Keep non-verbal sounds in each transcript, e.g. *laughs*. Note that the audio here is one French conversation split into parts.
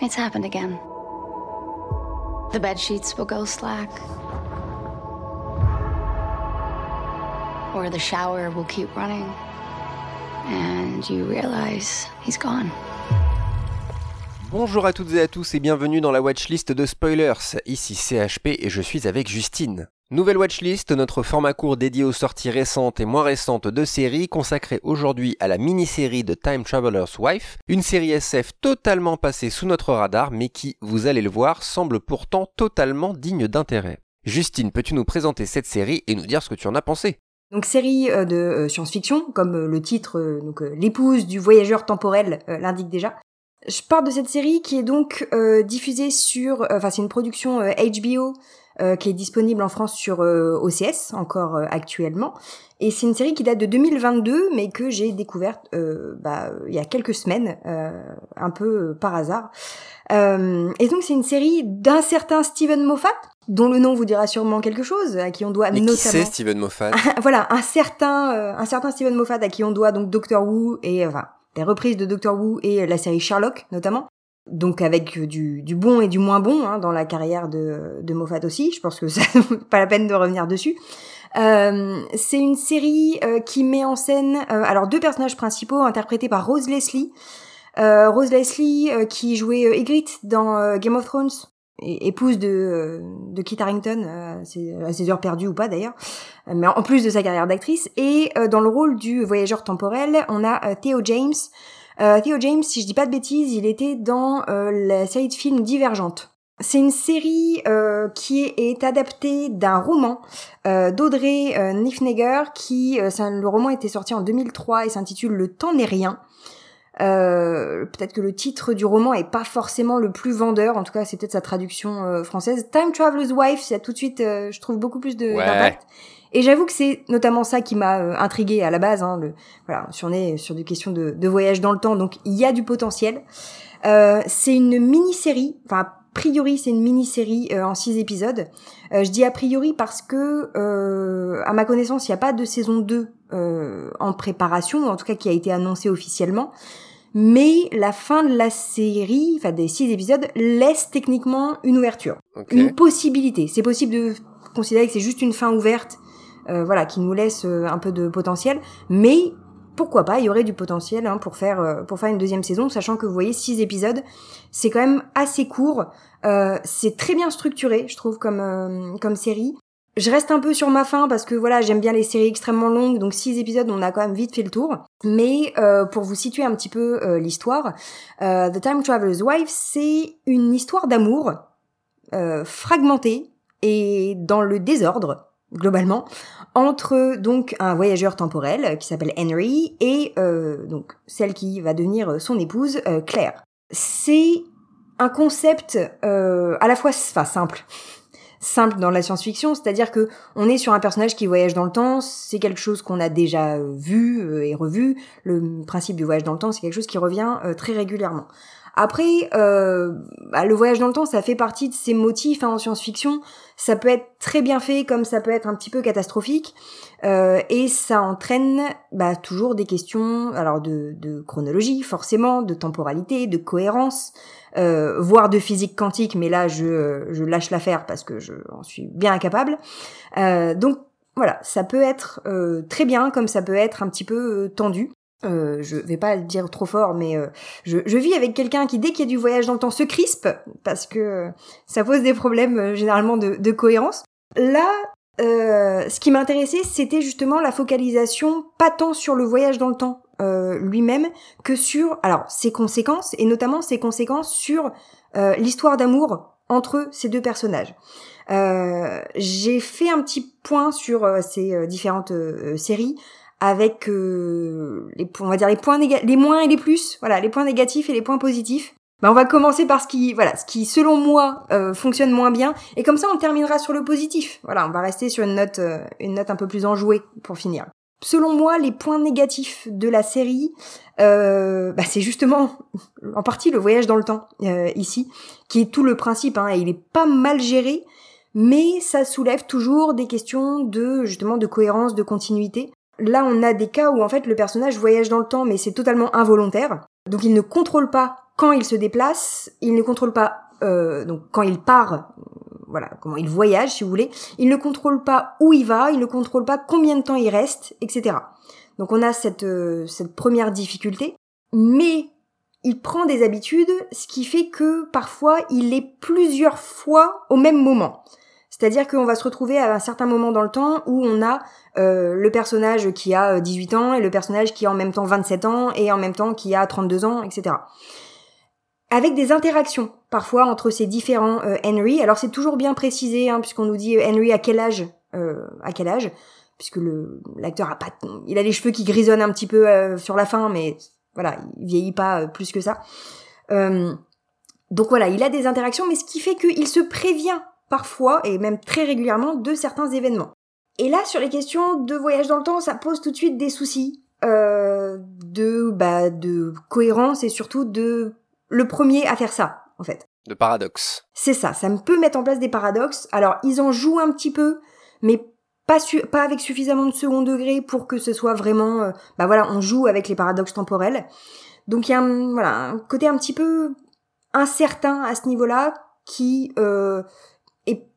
It's happened again. The bed sheets will go slack. Or the shower will keep running. And you realize he's gone. Bonjour à toutes et à tous et bienvenue dans la watchlist de Spoilers. Ici CHP et je suis avec Justine. Nouvelle watchlist, notre format court dédié aux sorties récentes et moins récentes de séries, consacré aujourd'hui à la mini-série de Time Traveler's Wife, une série SF totalement passée sous notre radar, mais qui, vous allez le voir, semble pourtant totalement digne d'intérêt. Justine, peux-tu nous présenter cette série et nous dire ce que tu en as pensé? Donc série euh, de euh, science-fiction, comme euh, le titre, donc l'épouse du voyageur temporel l'indique déjà. Je parle de cette série qui est donc diffusée sur, enfin c'est une production HBO euh, qui est disponible en France sur euh, OCS encore euh, actuellement. Et c'est une série qui date de 2022, mais que j'ai découverte bah, il y a quelques semaines, un peu par hasard. et donc c'est une série d'un certain Steven Moffat, dont le nom vous dira sûrement quelque chose, à qui on doit mais notamment. Qui c'est Steven Moffat? *laughs* Voilà, un certain, un certain Steven Moffat à qui on doit donc Doctor Who et enfin des reprises de Doctor Who et la série Sherlock notamment donc avec du, du, bon et du moins bon hein, dans la carrière de, Moffat aussi. Je pense que ça *laughs* pas la peine de revenir dessus. Euh, c'est une série euh, qui met en scène euh, alors deux personnages principaux interprétés par Rose Leslie. Euh, Rose Leslie qui jouait Ygritte dans Game of Thrones, épouse de, de Kit Harington, à ses heures perdues ou pas d'ailleurs, mais en plus de sa carrière d'actrice. Et dans le rôle du voyageur temporel, on a Theo James. Euh, Theo James, si je dis pas de bêtises, il était dans euh, la série de films Divergente. C'est une série euh, qui est, adaptée d'un roman d'Audrey Niffneger qui, le roman était sorti en 2003 et s'intitule Le temps n'est rien. Peut-être que le titre du roman est pas forcément le plus vendeur, en tout cas c'est peut-être sa traduction française. Time Traveler's Wife, c'est tout de suite, je trouve beaucoup plus de d'impact. Et j'avoue que c'est notamment ça qui m'a euh, intrigué à la base. Hein, le, voilà, sur on est sur des questions de, de, voyage dans le temps, donc il y a du potentiel. Euh, c'est une mini-série, enfin a priori c'est une mini-série euh, en six épisodes. Euh, je dis a priori parce que, euh, à ma connaissance, il n'y a pas de saison 2 en préparation, ou en tout cas qui a été annoncée officiellement. Mais la fin de la série, enfin des six épisodes, laisse techniquement une ouverture, une possibilité. C'est possible de considérer que c'est juste une fin ouverte euh, voilà, qui nous laisse euh, un peu de potentiel. Mais pourquoi pas, il y aurait du potentiel hein, pour faire euh, pour faire une deuxième saison, sachant que vous voyez six épisodes, c'est quand même assez court. c'est très bien structuré, je trouve, comme comme série. Je reste un peu sur ma fin parce que voilà, j'aime bien les séries extrêmement longues, donc six épisodes, on a quand même vite fait le tour. Mais pour vous situer un petit peu l'histoire, The Time Traveler's Wife, c'est une histoire d'amour fragmentée et dans le désordre globalement, entre donc un voyageur temporel qui s'appelle Henry et euh, donc celle qui va devenir son épouse euh, Claire. C'est un concept euh, à la fois enfin, simple, simple dans la science-fiction, c'est-à-dire que on est sur un personnage qui voyage dans le temps, c'est quelque chose qu'on a déjà vu et revu. Le principe du voyage dans le temps, c'est quelque chose qui revient très régulièrement. Après, euh, bah, le voyage dans le temps, ça fait partie de ces motifs hein, en science-fiction. Ça peut être très bien fait, comme ça peut être un petit peu catastrophique, euh, et ça entraîne bah, toujours des questions, alors de, de, chronologie forcément, de temporalité, de cohérence, euh, voire de physique quantique. Mais là, je, je lâche l'affaire parce que je en suis bien incapable. Euh, donc voilà, ça peut être euh, très bien, comme ça peut être un petit peu euh, tendu. Euh, je vais pas le dire trop fort, mais euh, je, je, vis avec quelqu'un qui, dès qu'il y a du voyage dans le temps, se crispe, parce que euh, ça pose des problèmes euh, généralement de, de, cohérence. Là, ce qui m'intéressait, c'était justement la focalisation, pas tant sur le voyage dans le temps lui-même, que sur, alors, ses conséquences, et notamment ses conséquences sur l'histoire d'amour entre ces deux personnages. J'ai fait un petit point sur ces différentes séries avec euh, les on va dire les points les moins et les plus, voilà, les points négatifs et les points positifs. Ben, on va commencer par ce qui voilà, ce qui selon moi euh, fonctionne moins bien et comme ça on terminera sur le positif. Voilà, on va rester sur une note euh, une note un peu plus enjouée pour finir. Selon moi, les points négatifs de la série, euh, bah, c'est justement en partie le voyage dans le temps ici, qui est tout le principe. Hein, et il est pas mal géré, mais ça soulève toujours des questions de justement de cohérence, de continuité là on a des cas où en fait le personnage voyage dans le temps mais c'est totalement involontaire. Donc il ne contrôle pas quand il se déplace, il ne contrôle pas. Euh, donc quand il part, voilà, comment il voyage, si vous voulez, il ne contrôle pas où il va, il ne contrôle pas combien de temps il reste, etc. Donc on a cette euh, cette première difficulté, mais il prend des habitudes, ce qui fait que parfois il est plusieurs fois au même moment. C'est-à-dire qu'on va se retrouver à un certain moment dans le temps où on a euh, le personnage qui a 18 ans et le personnage qui a en même temps 27 ans et en même temps qui a 32 ans, etc. Avec des interactions parfois entre ces différents euh, Henry. Alors c'est toujours bien précisé hein, puisqu'on nous dit euh, Henry à quel âge, à quel âge, puisque l'acteur a pas, il a les cheveux qui grisonnent un petit peu sur la fin, mais voilà, il vieillit pas plus que ça. donc voilà, il a des interactions, mais ce qui fait qu'il se prévient parfois et même très régulièrement de certains événements. Et là, sur les questions de voyage dans le temps, ça pose tout de suite des soucis euh, de bah, de cohérence et surtout de le premier à faire ça, en fait. De paradoxe. C'est ça, ça me peut mettre en place des paradoxes. Alors, ils en jouent un petit peu, mais pas, pas avec suffisamment de second degré pour que ce soit vraiment... Euh, bah voilà, on joue avec les paradoxes temporels. Donc il y a un, voilà, un côté un petit peu incertain à ce niveau-là qui euh,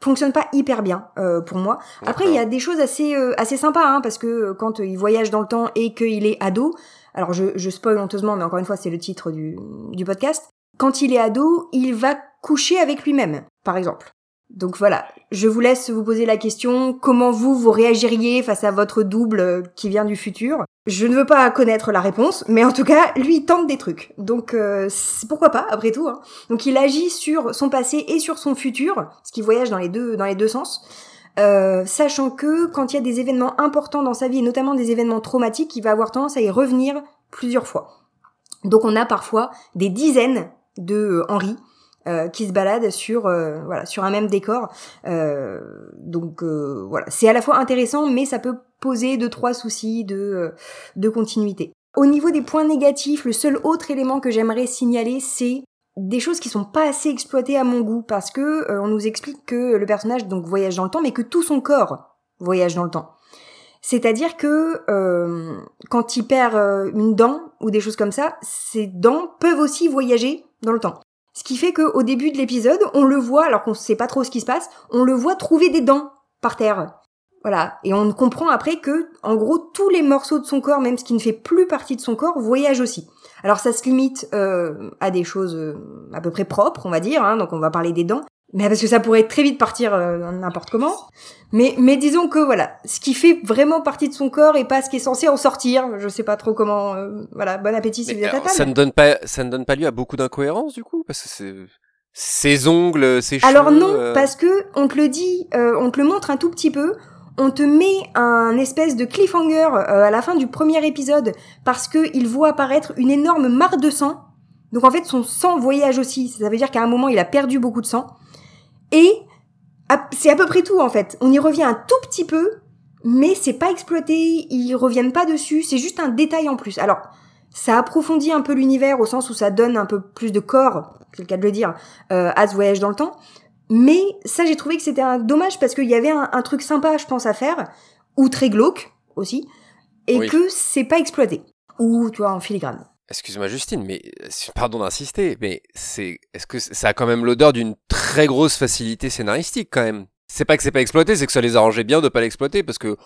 fonctionne pas hyper bien euh, pour moi. Après, il y a des choses assez euh, assez sympas hein, parce que euh, quand il voyage dans le temps et qu'il est ado, alors je, je spoil honteusement, mais encore une fois, c'est le titre du, du podcast. Quand il est ado, il va coucher avec lui-même, par exemple. Donc voilà, je vous laisse vous poser la question comment vous vous réagiriez face à votre double euh, qui vient du futur? Je ne veux pas connaître la réponse, mais en tout cas, lui il tente des trucs. Donc euh, pourquoi pas après tout. Hein. Donc il agit sur son passé et sur son futur, ce qui voyage dans les deux dans les deux sens. Euh, sachant que quand il y a des événements importants dans sa vie, et notamment des événements traumatiques, il va avoir tendance à y revenir plusieurs fois. Donc on a parfois des dizaines de Henri euh, qui se balade sur euh, voilà sur un même décor. Euh, donc voilà, c'est à la fois intéressant, mais ça peut poser deux trois soucis de de continuité. Au niveau des points négatifs, le seul autre élément que j'aimerais signaler, c'est des choses qui sont pas assez exploitées à mon goût parce que on nous explique que le personnage donc voyage dans le temps, mais que tout son corps voyage dans le temps. C'est-à-dire que euh, quand il perd une dent ou des choses comme ça, ses dents peuvent aussi voyager dans le temps. Ce qui fait qu'au début de l'épisode, on le voit, alors qu'on ne sait pas trop ce qui se passe, on le voit trouver des dents par terre. Voilà. Et on comprend après que, en gros, tous les morceaux de son corps, même ce qui ne fait plus partie de son corps, voyagent aussi. Alors ça se limite euh, à des choses euh, à peu près propres, on va dire. Hein, donc on va parler des dents mais parce que ça pourrait très vite partir euh, n'importe comment. Mais, mais disons que voilà, ce qui fait vraiment partie de son corps et pas ce qui est censé en sortir. Je sais pas trop comment. Euh, voilà, bon appétit si vous êtes à Ça ne donne pas, ça ne donne pas lieu à beaucoup d'incohérences du coup, parce que c'est ses ongles, ses cheveux. Alors non, euh. parce que on te le dit, on te le montre un tout petit peu. On te met un espèce de cliffhanger à la fin du premier épisode parce que il voit apparaître une énorme mare de sang. Donc en fait, son sang voyage aussi. Ça veut dire qu'à un moment, il a perdu beaucoup de sang. Et c'est à peu près tout en fait. On y revient un tout petit peu, mais c'est pas exploité, ils reviennent pas dessus, c'est juste un détail en plus. Alors, ça approfondit un peu l'univers au sens où ça donne un peu plus de corps, c'est le cas de le dire, euh, à ce voyage dans le temps. Mais ça, j'ai trouvé que c'était un dommage parce qu'il y avait un, truc sympa, je pense, à faire, ou très glauque aussi, et que c'est pas exploité. Ou, tu vois, en filigrane. Excuse-moi Justine, mais euh, pardon d'insister, mais c'est est-ce que ça a quand même l'odeur d'une très grosse facilité scénaristique quand même C'est pas que c'est pas exploité, c'est que ça les arrangeait bien de pas l'exploiter parce que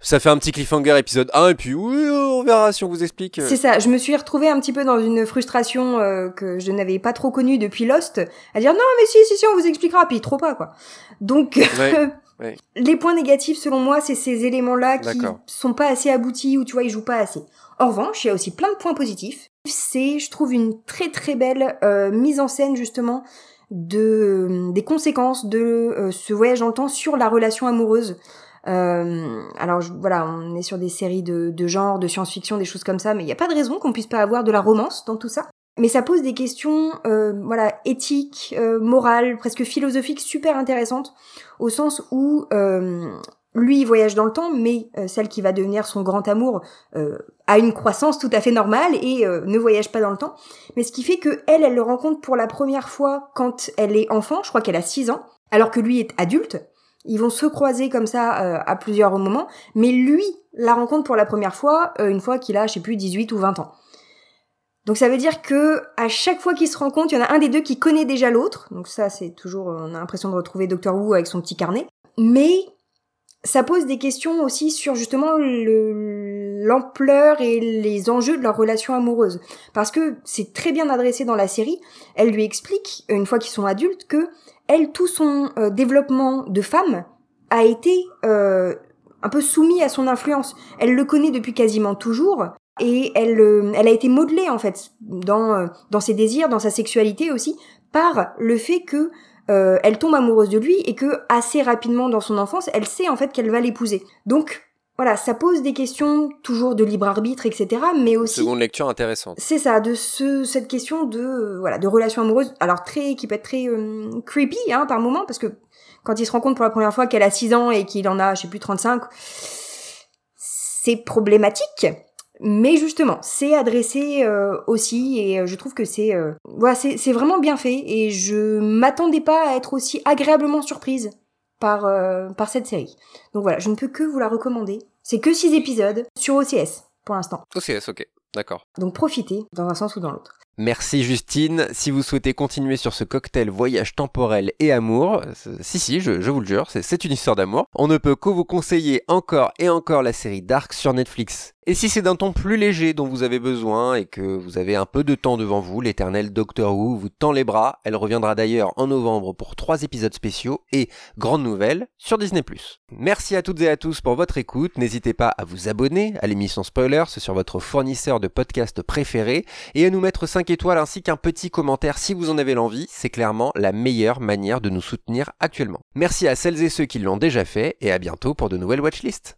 ça fait un petit cliffhanger épisode 1 et puis oui, on verra si on vous explique. C'est ça, je me suis retrouvée un petit peu dans une frustration euh, que je n'avais pas trop connue depuis Lost, à dire non mais si si si on vous expliquera, puis trop pas quoi. Donc *laughs* les points négatifs selon moi, c'est ces éléments-là qui sont pas assez aboutis ou tu vois ils jouent pas assez. En revanche, il y a aussi plein de points positifs. C'est, je trouve, une très très belle euh, mise en scène justement de euh, des conséquences de euh, ce voyage dans le temps sur la relation amoureuse. alors voilà, on est sur des séries de, de genre, de science-fiction, des choses comme ça, mais il n'y a pas de raison qu'on puisse pas avoir de la romance dans tout ça. Mais ça pose des questions, voilà, éthiques, morales, presque philosophiques, super intéressantes, au sens où lui il voyage dans le temps, mais euh, celle qui va devenir son grand amour euh, a une croissance tout à fait normale et euh, ne voyage pas dans le temps. Mais ce qui fait que elle, le rencontre pour la première fois quand elle est enfant, je crois qu'elle a 6 ans, alors que lui est adulte. Ils vont se croiser comme ça à plusieurs moments, mais lui la rencontre pour la première fois une fois qu'il a, je sais plus, 18 ou 20 ans. Donc ça veut dire que à chaque fois qu'ils se rencontrent, il y en a un des deux qui connaît déjà l'autre. Donc ça, c'est toujours, on a l'impression de retrouver Doctor Who avec son petit carnet. Mais ça pose des questions aussi sur justement l'ampleur et les enjeux de leur relation amoureuse. Parce que c'est très bien adressé dans la série. Elle lui explique, une fois qu'ils sont adultes, que elle, tout son euh, développement de femme a été euh, un peu soumis à son influence. Elle le connaît depuis quasiment toujours et elle, euh, elle a été modelée en fait dans dans ses désirs, dans sa sexualité aussi, par le fait que elle tombe amoureuse de lui et que assez rapidement dans son enfance, elle sait en fait qu'elle va l'épouser. Donc voilà, ça pose des questions toujours de libre arbitre, etc. Mais aussi seconde lecture intéressante. C'est ça, de ce cette question de voilà de relation amoureuse. Alors très qui peut être très euh, creepy hein, par moment parce que quand il se rend compte pour la première fois qu'elle a 6 ans et qu'il en a je sais plus 35, c'est problématique. Mais justement, c'est adressé euh, aussi et euh, je trouve que c'est voilà c'est vraiment bien fait et je m'attendais pas à être aussi agréablement surprise par par cette série. Donc voilà, je ne peux que vous la recommander. C'est que 6 épisodes sur OCS pour l'instant. OCS, ok. D'accord. Donc profitez dans un sens ou dans l'autre. Merci Justine. Si vous souhaitez continuer sur ce cocktail voyage temporel et amour, si si, je, vous le jure, c'est une histoire d'amour, on ne peut que vous conseiller encore et encore la série Dark sur Netflix. Et si c'est d'un ton plus léger dont vous avez besoin et que vous avez un peu de temps devant vous, l'éternel Doctor Who vous tend les bras. Elle reviendra d'ailleurs en novembre pour trois épisodes spéciaux et grande nouvelle sur Disney+. Merci à toutes et à tous pour votre écoute. N'hésitez pas à vous abonner à l'émission Spoilers sur votre fournisseur de podcast préféré et à nous mettre 5 étoiles ainsi qu'un petit commentaire si vous en avez l'envie. C'est clairement la meilleure manière de nous soutenir actuellement. Merci à celles et ceux qui l'ont déjà fait et à bientôt pour de nouvelles watchlists.